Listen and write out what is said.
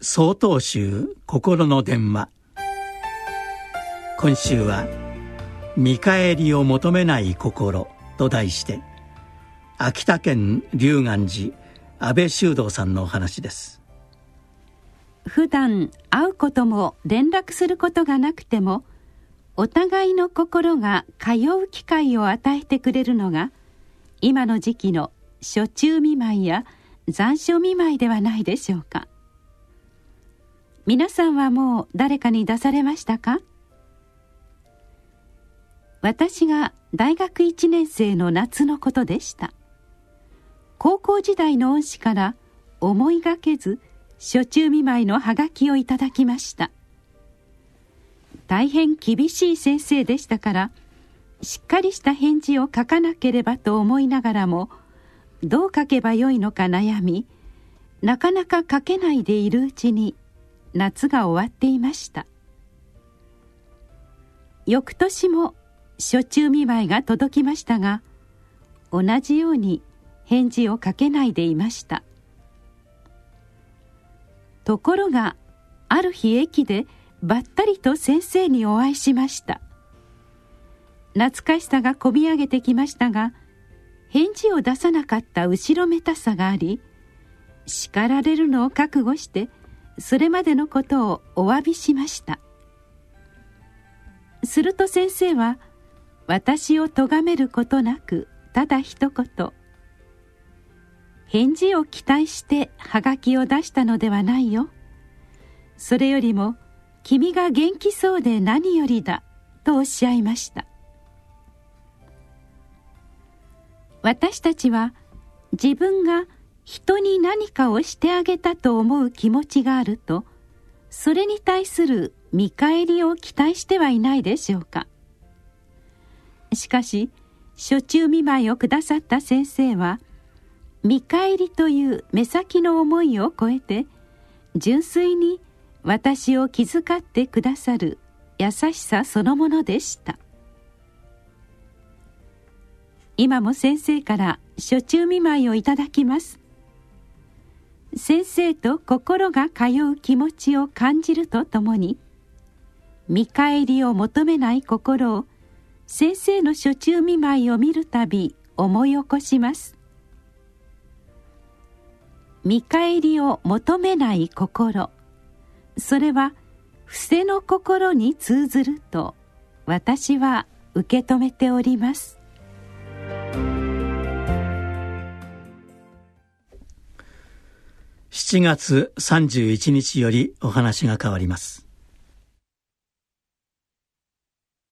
総統集心の電話。今週は「見返りを求めない心」と題して秋田県龍岩寺安倍修道さんのお話です。普段会うことも連絡することがなくてもお互いの心が通う機会を与えてくれるのが今の時期の暑中見舞いや残暑見舞いではないでしょうか。皆さんはもう誰かに出されましたか？私が大学1年生の夏のことでした。高校時代の恩師から思いがけず初中見舞いのハガキをいただきました。大変厳しい先生でしたからしっかりした返事を書かなければと思いながらもどう書けばよいのか悩みなかなか書けないでいるうちに夏が終わっていました。翌年も初中見舞いが届きましたが同じように返事をかけないでいました。ところがある日駅でばったりと先生にお会いしました。懐かしさがこみ上げてきましたが返事を出さなかった後ろめたさがあり叱られるのを覚悟してそれまでのことをお詫びしました。すると先生は私を咎めることなくただ一言。返事を期待してハガキを出したのではないよ。それよりも君が元気そうで何よりだとおっしゃいました。私たちは自分が人に何かをしてあげたと思う気持ちがあるとそれに対する見返りを期待してはいないでしょうか。しかし初中見舞いをくださった先生は見返りという目先の思いを超えて純粋に私を気遣ってくださる優しさそのものでした。今も先生から初中見舞いをいただきます。先生と心が通う気持ちを感じるとともに見返りを求めない心を先生の初中見舞いを見るたび思い起こします。見返りを求めない心それは伏せの心に通ずると私は受け止めております。7月31日よりお話が変わります。